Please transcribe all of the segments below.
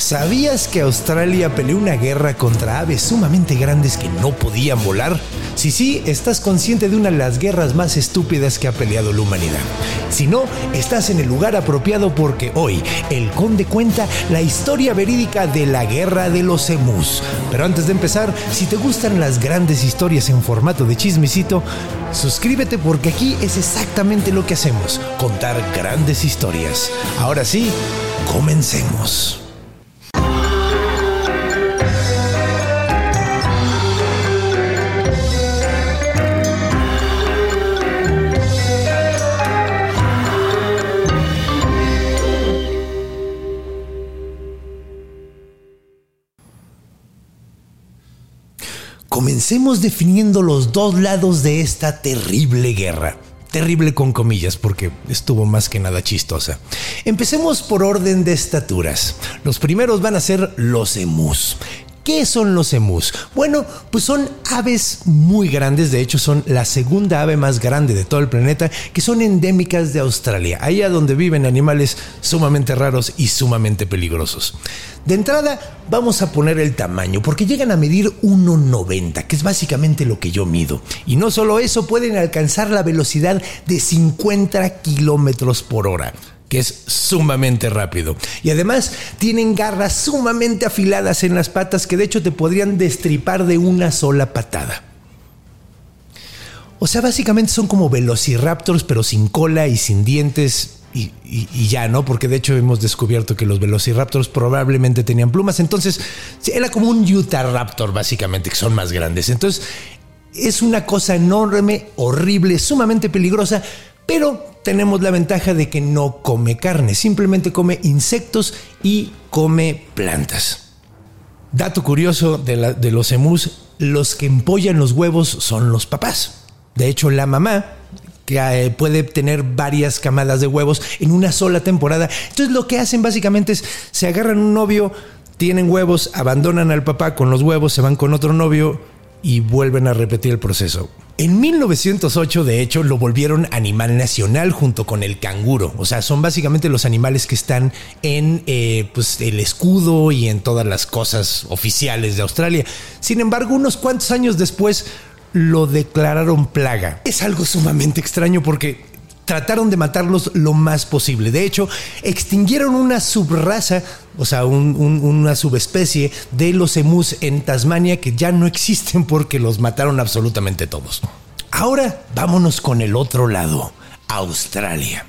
¿Sabías que Australia peleó una guerra contra aves sumamente grandes que no podían volar? Si sí, estás consciente de una de las guerras más estúpidas que ha peleado la humanidad. Si no, estás en el lugar apropiado porque hoy el conde cuenta la historia verídica de la guerra de los emus. Pero antes de empezar, si te gustan las grandes historias en formato de chismecito, suscríbete porque aquí es exactamente lo que hacemos, contar grandes historias. Ahora sí, comencemos. Comencemos definiendo los dos lados de esta terrible guerra. Terrible con comillas porque estuvo más que nada chistosa. Empecemos por orden de estaturas. Los primeros van a ser los emus. ¿Qué son los emus? Bueno, pues son aves muy grandes, de hecho son la segunda ave más grande de todo el planeta, que son endémicas de Australia, allá donde viven animales sumamente raros y sumamente peligrosos. De entrada, vamos a poner el tamaño, porque llegan a medir 1,90, que es básicamente lo que yo mido. Y no solo eso, pueden alcanzar la velocidad de 50 kilómetros por hora que es sumamente rápido. Y además tienen garras sumamente afiladas en las patas que de hecho te podrían destripar de una sola patada. O sea, básicamente son como velociraptors, pero sin cola y sin dientes. Y, ya, ¿no? Porque de hecho hemos descubierto que los velociraptors probablemente tenían plumas. Entonces, era como un Utah Raptor, básicamente, que son más grandes. Entonces, es una cosa enorme, horrible, sumamente peligrosa, pero tenemos la ventaja de que no come carne, simplemente come insectos y come plantas. Dato curioso de, los emus, los que empollan los huevos son los papás. De hecho, la mamá que eh, puede tener varias camadas de huevos en una sola temporada. Entonces lo que hacen básicamente es se agarran un novio, tienen huevos, abandonan al papá con los huevos, se van con otro novio y vuelven a repetir el proceso. En 1908, de hecho, lo volvieron animal nacional junto con el canguro. O sea, son básicamente los animales que están en eh, pues, el escudo y en todas las cosas oficiales de Australia. Sin embargo, unos cuantos años después lo declararon plaga. Es algo sumamente extraño porque trataron de matarlos lo más posible. De hecho, extinguieron una subraza, o sea, una subespecie de los emus en Tasmania que ya no existen porque los mataron absolutamente todos. Ahora vámonos con el otro lado, Australia.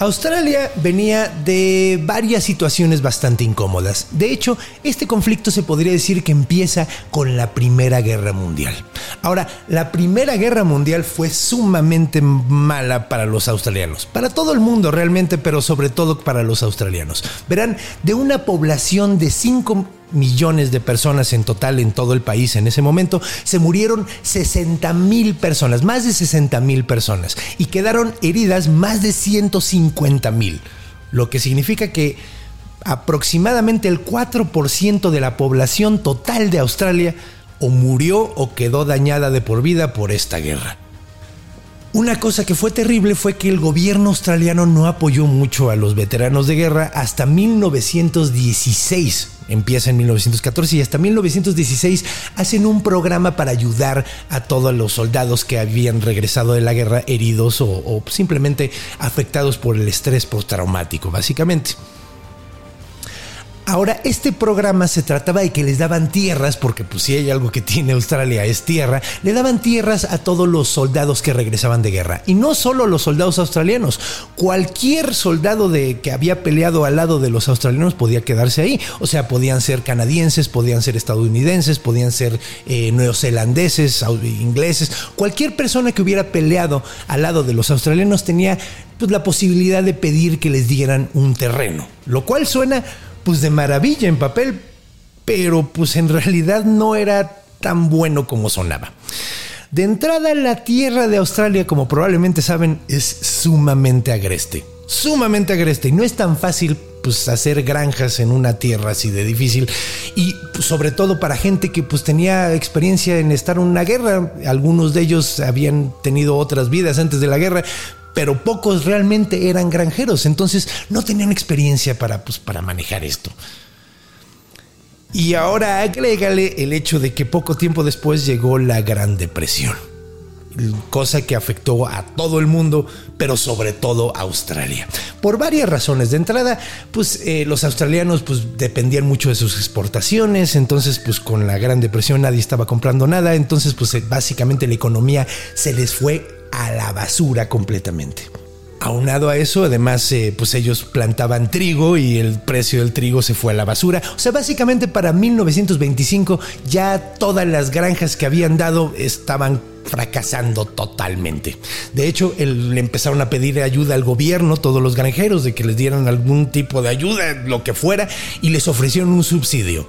Australia venía de varias situaciones bastante incómodas. De hecho, este conflicto se podría decir que empieza con la Primera Guerra Mundial. Ahora, la Primera Guerra Mundial fue sumamente mala para los australianos, para todo el mundo realmente, pero sobre todo para los australianos. Verán, de una población de 5 millones de personas en total en todo el país en ese momento, se murieron 60 mil personas, más de 60 mil personas, y quedaron heridas más de 150 mil, lo que significa que aproximadamente el 4% de la población total de Australia o murió o quedó dañada de por vida por esta guerra. Una cosa que fue terrible fue que el gobierno australiano no apoyó mucho a los veteranos de guerra hasta 1916 empieza en 1914 y hasta 1916 hacen un programa para ayudar a todos los soldados que habían regresado de la guerra heridos o, simplemente afectados por el estrés postraumático, básicamente. Ahora, este programa se trataba de que les daban tierras, porque pues si hay algo que tiene Australia es tierra, le daban tierras a todos los soldados que regresaban de guerra. Y no solo los soldados australianos, cualquier soldado de, que había peleado al lado de los australianos podía quedarse ahí. O sea, podían ser canadienses, podían ser estadounidenses, podían ser eh, neozelandeses, ingleses. Cualquier persona que hubiera peleado al lado de los australianos tenía pues, la posibilidad de pedir que les dieran un terreno. Lo cual suena pues de maravilla en papel, pero pues en realidad no era tan bueno como sonaba. De entrada, la tierra de Australia, como probablemente saben, es sumamente agreste. Sumamente agreste. Y no es tan fácil pues, hacer granjas en una tierra así de difícil. Y pues, sobre todo para gente que pues tenía experiencia en estar en una guerra. Algunos de ellos habían tenido otras vidas antes de la guerra pero pocos realmente eran granjeros, entonces no tenían experiencia para, pues, para manejar esto. Y ahora agrégale el hecho de que poco tiempo después llegó la Gran Depresión, cosa que afectó a todo el mundo, pero sobre todo a Australia. Por varias razones. De entrada, pues eh, los australianos pues, dependían mucho de sus exportaciones, entonces pues con la Gran Depresión nadie estaba comprando nada, entonces pues básicamente la economía se les fue a la basura completamente. Aunado a eso, además, eh, pues ellos plantaban trigo y el precio del trigo se fue a la basura. O sea, básicamente para 1925 ya todas las granjas que habían dado estaban fracasando totalmente. De hecho, le empezaron a pedir ayuda al gobierno, todos los granjeros, de que les dieran algún tipo de ayuda, lo que fuera, y les ofrecieron un subsidio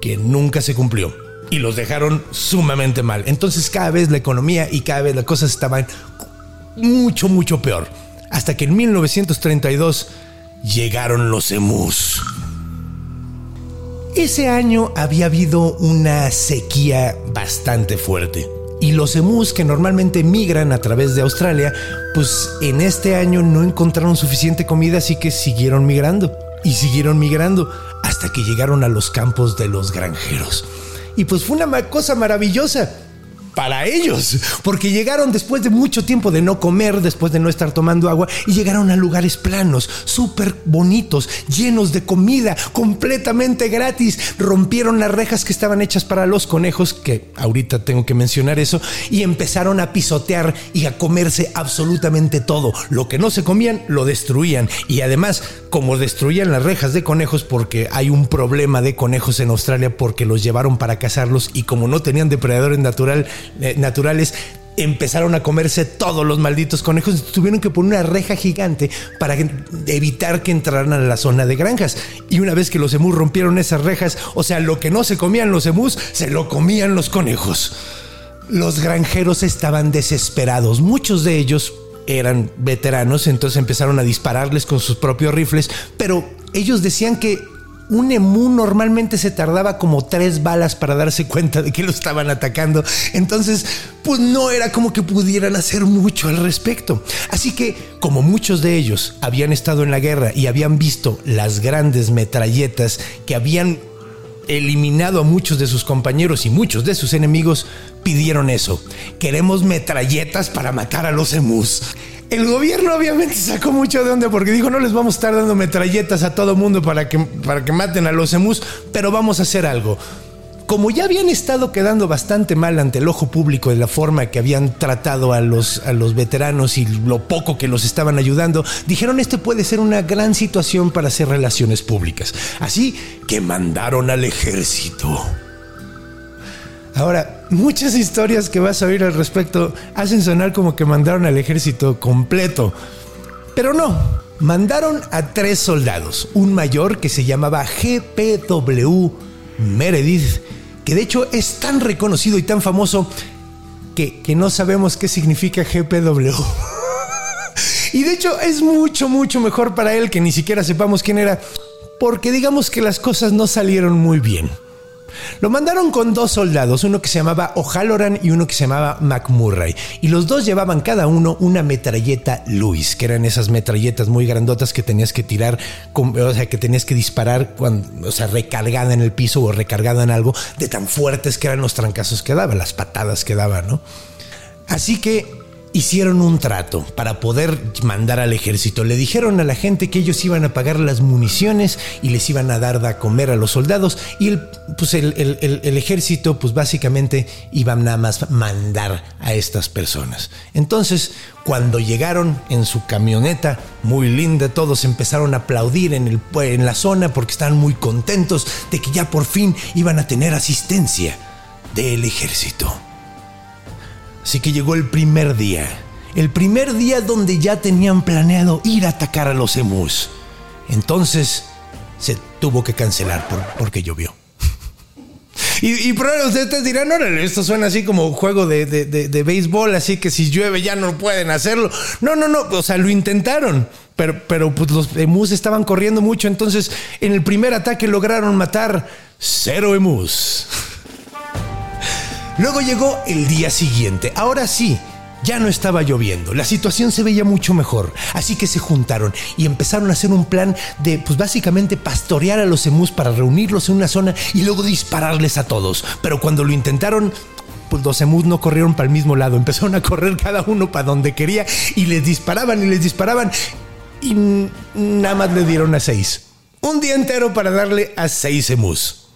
que nunca se cumplió y los dejaron sumamente mal. Entonces cada vez la economía y cada vez las cosas estaban mucho, mucho peor. Hasta que en 1932 llegaron los emus. Ese año había habido una sequía bastante fuerte. Y los emus que normalmente migran a través de Australia, pues en este año no encontraron suficiente comida, así que siguieron migrando. Y siguieron migrando hasta que llegaron a los campos de los granjeros. Y pues fue una cosa maravillosa para ellos, porque llegaron después de mucho tiempo de no comer, después de no estar tomando agua, y llegaron a lugares planos, súper bonitos, llenos de comida, completamente gratis. Rompieron las rejas que estaban hechas para los conejos, que ahorita tengo que mencionar eso, y empezaron a pisotear y a comerse absolutamente todo. Lo que no se comían, lo destruían. Y además, como destruían las rejas de conejos, porque hay un problema de conejos en Australia, porque los llevaron para cazarlos, y como no tenían depredadores natural, eh, naturales empezaron a comerse todos los malditos conejos. Tuvieron que poner una reja gigante para evitar que entraran a la zona de granjas. Y una vez que los emus rompieron esas rejas, o sea, lo que no se comían los emus, se lo comían los conejos. Los granjeros estaban desesperados. Muchos de ellos eran veteranos, entonces empezaron a dispararles con sus propios rifles, pero ellos decían que un emú normalmente se tardaba como tres balas para darse cuenta de que lo estaban atacando. Entonces, pues no era como que pudieran hacer mucho al respecto. Así que, como muchos de ellos habían estado en la guerra y habían visto las grandes metralletas que habían eliminado a muchos de sus compañeros y muchos de sus enemigos, pidieron eso. Queremos metralletas para matar a los emus. El gobierno obviamente sacó mucho de onda porque dijo no les vamos a estar dando metralletas a todo mundo para que, para que maten a los emus, pero vamos a hacer algo. Como ya habían estado quedando bastante mal ante el ojo público de la forma que habían tratado a los, a los veteranos y lo poco que los estaban ayudando, dijeron esto puede ser una gran situación para hacer relaciones públicas. Así que mandaron al ejército. Ahora, muchas historias que vas a oír al respecto hacen sonar como que mandaron al ejército completo. Pero no, mandaron a tres soldados. Un mayor que se llamaba GPW Meredith, que de hecho es tan reconocido y tan famoso que, que no sabemos qué significa GPW. y de hecho es mucho, mucho mejor para él que ni siquiera sepamos quién era, porque digamos que las cosas no salieron muy bien. Lo mandaron con dos soldados, uno que se llamaba O'Halloran y uno que se llamaba McMurray. Y los dos llevaban cada uno una metralleta Lewis, que eran esas metralletas muy grandotas que tenías que tirar, o sea, que tenías que disparar, cuando, o sea, recargada en el piso o recargada en algo, de tan fuertes que eran los trancazos que daba, las patadas que daba, ¿no? Así que hicieron un trato para poder mandar al ejército. Le dijeron a la gente que ellos iban a pagar las municiones y les iban a dar de comer a los soldados y el, pues el, el, ejército pues básicamente iba nada más mandar a estas personas. Entonces cuando llegaron en su camioneta, muy linda, todos empezaron a aplaudir en, el, en la zona porque estaban muy contentos de que ya por fin iban a tener asistencia del ejército. Así que llegó el primer día. El primer día donde ya tenían planeado ir a atacar a los emus. Entonces se tuvo que cancelar porque llovió. Y, y ustedes dirán, órale, esto suena así como un juego de, de, béisbol, así que si llueve ya no pueden hacerlo. No, no, no, o sea, lo intentaron, pero, pero pues los emus estaban corriendo mucho, entonces en el primer ataque lograron matar cero emus. Luego llegó el día siguiente. Ahora sí, ya no estaba lloviendo, la situación se veía mucho mejor, así que se juntaron y empezaron a hacer un plan de, pues básicamente pastorear a los emus para reunirlos en una zona y luego dispararles a todos. Pero cuando lo intentaron, pues los emus no corrieron para el mismo lado, empezaron a correr cada uno para donde quería y les disparaban y les disparaban y nada más le dieron a seis. Un día entero para darle a seis emus.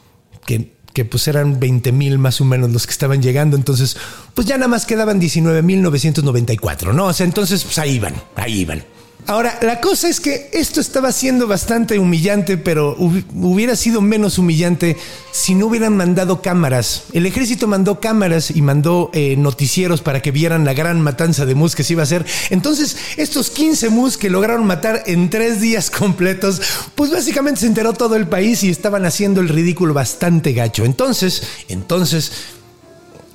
Que que pues eran 20 mil más o menos los que estaban llegando, entonces pues ya nada más quedaban 19 mil 994, ¿no? O sea, entonces pues ahí iban, ahí iban. Ahora, la cosa es que esto estaba siendo bastante humillante, pero hubiera sido menos humillante si no hubieran mandado cámaras. El ejército mandó cámaras y mandó eh, noticieros para que vieran la gran matanza de mus que se iba a hacer. Entonces, estos 15 mus que lograron matar en tres días completos, pues básicamente se enteró todo el país y estaban haciendo el ridículo bastante gacho. Entonces, entonces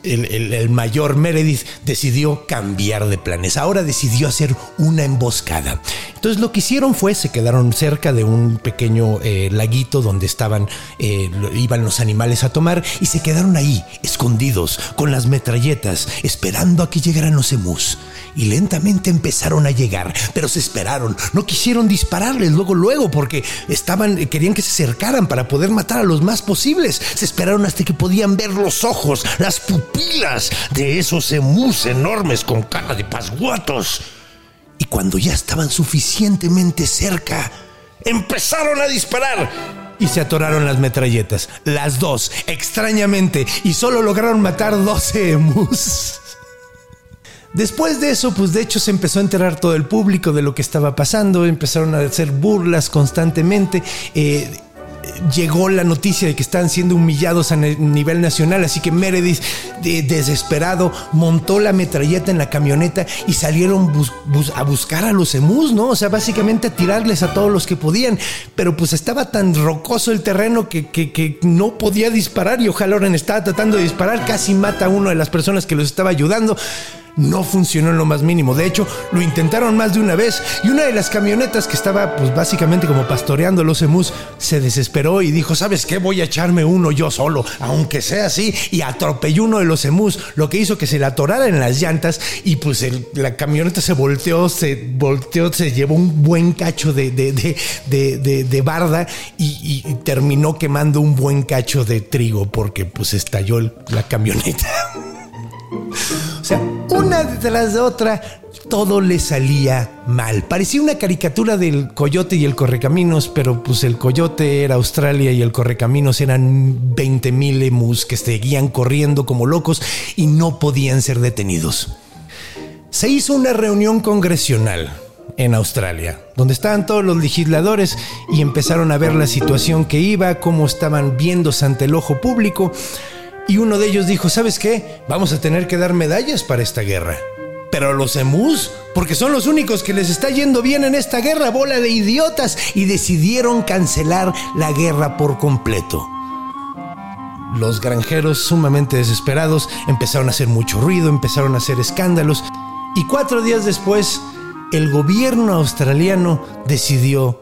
el, mayor Meredith decidió cambiar de planes. Ahora decidió hacer una emboscada. Entonces lo que hicieron fue, se quedaron cerca de un pequeño eh, laguito donde estaban, eh, iban los animales a tomar y se quedaron ahí, escondidos, con las metralletas, esperando a que llegaran los emus y lentamente empezaron a llegar, pero se esperaron, no quisieron dispararles luego luego porque estaban querían que se acercaran para poder matar a los más posibles. Se esperaron hasta que podían ver los ojos, las pupilas de esos emus enormes con cara de pasguatos. Y cuando ya estaban suficientemente cerca, empezaron a disparar y se atoraron las metralletas, las dos, extrañamente, y solo lograron matar 12 emus. Después de eso, pues de hecho se empezó a enterar todo el público de lo que estaba pasando, empezaron a hacer burlas constantemente. Eh, llegó la noticia de que estaban siendo humillados a nivel nacional, así que Meredith, desesperado, montó la metralleta en la camioneta y salieron a buscar a los emus, ¿no? O sea, básicamente a tirarles a todos los que podían, pero pues estaba tan rocoso el terreno que, no podía disparar y O'Halloran estaba tratando de disparar, casi mata a una de las personas que los estaba ayudando no funcionó en lo más mínimo. De hecho, lo intentaron más de una vez y una de las camionetas que estaba pues básicamente como pastoreando los emus se desesperó y dijo, ¿sabes qué? Voy a echarme uno yo solo, aunque sea así, y atropelló uno de los emus, lo que hizo que se le atorara en las llantas y pues la camioneta se volteó, se volteó, se llevó un buen cacho de, de, barda y, y terminó quemando un buen cacho de trigo porque pues estalló la camioneta. Una detrás de otra, todo le salía mal. Parecía una caricatura del coyote y el correcaminos, pero pues el coyote era Australia y el correcaminos eran 20 mil emus que seguían corriendo como locos y no podían ser detenidos. Se hizo una reunión congresional en Australia, donde estaban todos los legisladores y empezaron a ver la situación que iba, cómo estaban viéndose ante el ojo público y uno de ellos dijo, ¿sabes qué? Vamos a tener que dar medallas para esta guerra. Pero los emus, porque son los únicos que les está yendo bien en esta guerra, bola de idiotas, y decidieron cancelar la guerra por completo. Los granjeros, sumamente desesperados, empezaron a hacer mucho ruido, empezaron a hacer escándalos, y cuatro días después, el gobierno australiano decidió,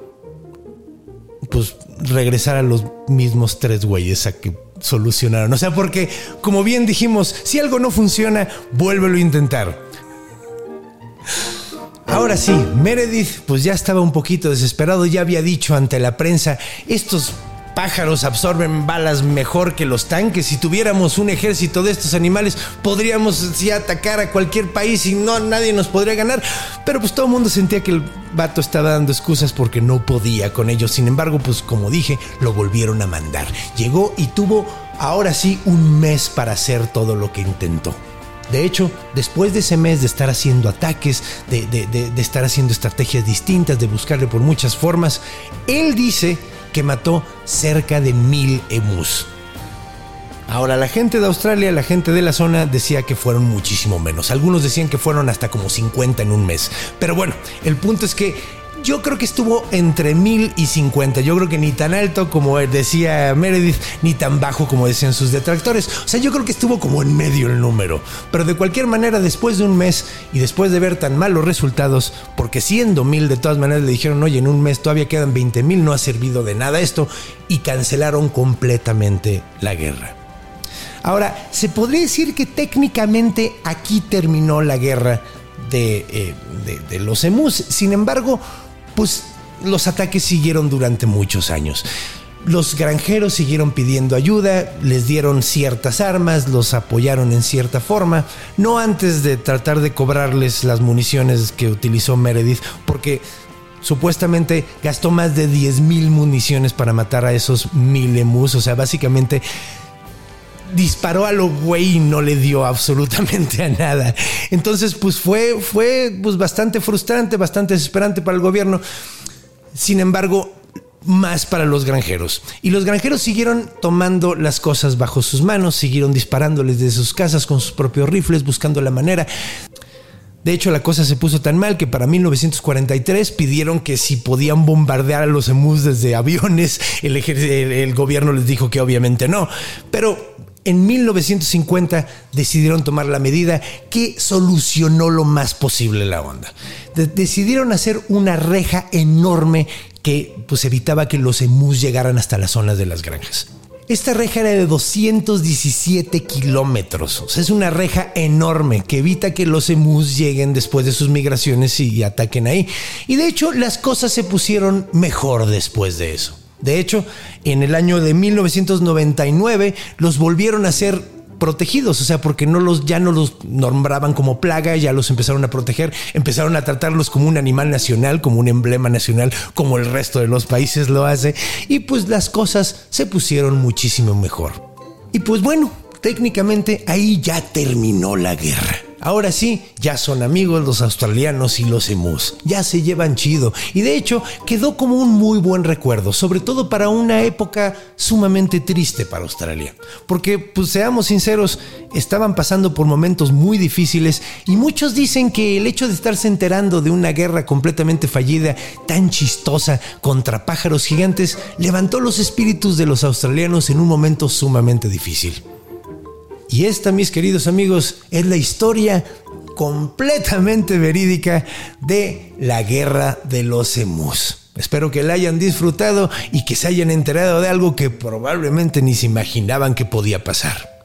pues, regresar a los mismos tres güeyes a que solucionaron. O sea, porque como bien dijimos, si algo no funciona, vuélvelo a intentar. Ahora sí, Meredith pues ya estaba un poquito desesperado, ya había dicho ante la prensa, estos pájaros absorben balas mejor que los tanques. Si tuviéramos un ejército de estos animales, podríamos sí, atacar a cualquier país y no nadie nos podría ganar. Pero pues todo el mundo sentía que el vato estaba dando excusas porque no podía con ellos. Sin embargo, pues como dije, lo volvieron a mandar. Llegó y tuvo ahora sí un mes para hacer todo lo que intentó. De hecho, después de ese mes de estar haciendo ataques, de, estar haciendo estrategias distintas, de buscarle por muchas formas, él dice que mató cerca de mil emus. Ahora, la gente de Australia, la gente de la zona decía que fueron muchísimo menos. Algunos decían que fueron hasta como 50 en un mes. Pero bueno, el punto es que yo creo que estuvo entre mil y cincuenta. Yo creo que ni tan alto como decía Meredith, ni tan bajo como decían sus detractores. O sea, yo creo que estuvo como en medio el número. Pero de cualquier manera, después de un mes y después de ver tan malos resultados, porque siendo mil de todas maneras le dijeron, oye, en un mes todavía quedan 20 mil, no ha servido de nada esto, y cancelaron completamente la guerra. Ahora, se podría decir que técnicamente aquí terminó la guerra de, eh, los emus. Sin embargo, pues los ataques siguieron durante muchos años. Los granjeros siguieron pidiendo ayuda, les dieron ciertas armas, los apoyaron en cierta forma, no antes de tratar de cobrarles las municiones que utilizó Meredith, porque supuestamente gastó más de 10 mil municiones para matar a esos mil emus, o sea, básicamente disparó a lo güey y no le dio absolutamente a nada. Entonces, pues fue, fue pues, bastante frustrante, bastante desesperante para el gobierno. Sin embargo, más para los granjeros. Y los granjeros siguieron tomando las cosas bajo sus manos, siguieron disparándoles desde sus casas con sus propios rifles, buscando la manera. De hecho, la cosa se puso tan mal que para 1943 pidieron que si podían bombardear a los emus desde aviones, el, el gobierno les dijo que obviamente no. Pero en 1950 decidieron tomar la medida que solucionó lo más posible la onda. De decidieron hacer una reja enorme que pues, evitaba que los emus llegaran hasta las zonas de las granjas. Esta reja era de 217 kilómetros. O sea, es una reja enorme que evita que los emus lleguen después de sus migraciones y ataquen ahí. Y de hecho, las cosas se pusieron mejor después de eso. De hecho, en el año de 1999 los volvieron a ser protegidos, o sea, porque no los, ya no los nombraban como plaga, ya los empezaron a proteger, empezaron a tratarlos como un animal nacional, como un emblema nacional, como el resto de los países lo hace, y pues las cosas se pusieron muchísimo mejor. Y pues bueno, técnicamente ahí ya terminó la guerra. Ahora sí, ya son amigos los australianos y los emus. Ya se llevan chido. Y de hecho, quedó como un muy buen recuerdo, sobre todo para una época sumamente triste para Australia. Porque, pues seamos sinceros, estaban pasando por momentos muy difíciles y muchos dicen que el hecho de estarse enterando de una guerra completamente fallida, tan chistosa, contra pájaros gigantes, levantó los espíritus de los australianos en un momento sumamente difícil. Y esta, mis queridos amigos, es la historia completamente verídica de la guerra de los emus. Espero que la hayan disfrutado y que se hayan enterado de algo que probablemente ni se imaginaban que podía pasar.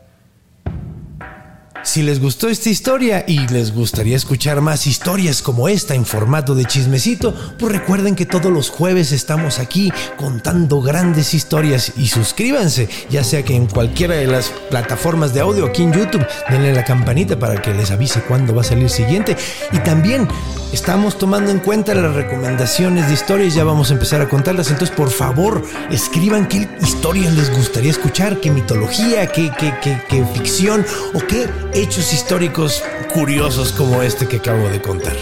Si les gustó esta historia y les gustaría escuchar más historias como esta en formato de chismecito, pues recuerden que todos los jueves estamos aquí contando grandes historias y suscríbanse, ya sea que en cualquiera de las plataformas de audio aquí en YouTube, denle la campanita para que les avise cuándo va a salir siguiente. Y también estamos tomando en cuenta las recomendaciones de historias, ya vamos a empezar a contarlas, entonces por favor escriban qué historias les gustaría escuchar, qué mitología, qué, qué, qué, qué ficción o qué hechos históricos curiosos como este que acabo de contar.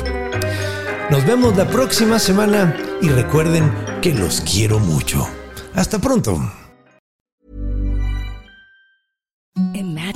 Nos vemos la próxima semana y recuerden que los quiero mucho. Hasta pronto.